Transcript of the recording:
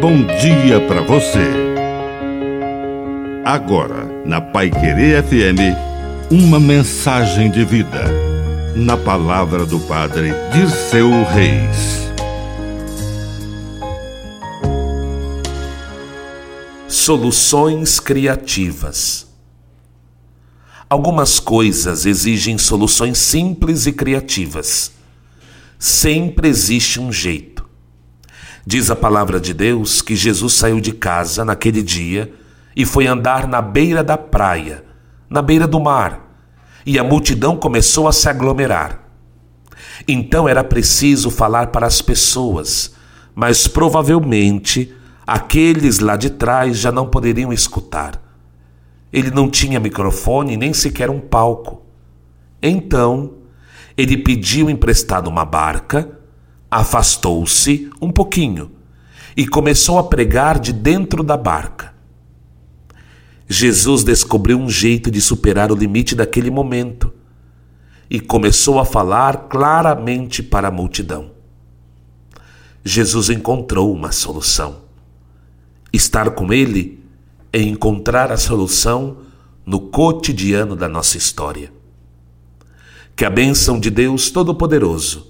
bom dia para você. Agora, na Pai Querer FM, uma mensagem de vida. Na palavra do Padre Dirceu Reis. Soluções criativas. Algumas coisas exigem soluções simples e criativas. Sempre existe um jeito. Diz a palavra de Deus que Jesus saiu de casa naquele dia e foi andar na beira da praia, na beira do mar, e a multidão começou a se aglomerar. Então era preciso falar para as pessoas, mas provavelmente aqueles lá de trás já não poderiam escutar. Ele não tinha microfone nem sequer um palco. Então, ele pediu emprestado uma barca afastou-se um pouquinho e começou a pregar de dentro da barca. Jesus descobriu um jeito de superar o limite daquele momento e começou a falar claramente para a multidão. Jesus encontrou uma solução. Estar com Ele é encontrar a solução no cotidiano da nossa história. Que a bênção de Deus Todo-Poderoso